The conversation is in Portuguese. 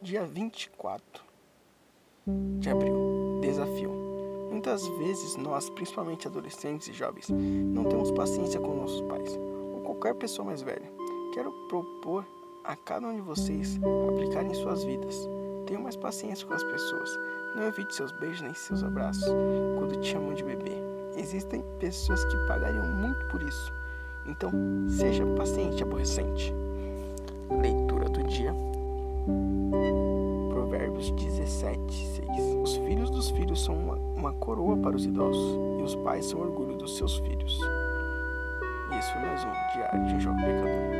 Dia 24 de abril. Desafio. Muitas vezes nós, principalmente adolescentes e jovens, não temos paciência com nossos pais ou qualquer pessoa mais velha. Quero propor a cada um de vocês aplicar em suas vidas. Tenham mais paciência com as pessoas. Não evite seus beijos nem seus abraços quando te chamam de bebê. Existem pessoas que pagariam muito por isso. Então, seja paciente, aborrecente. Leitura do dia. Provérbios 17, 6. Os filhos dos filhos são uma, uma coroa para os idosos, e os pais são orgulho dos seus filhos. E esse foi mais um Diário de João Jovem Pecador.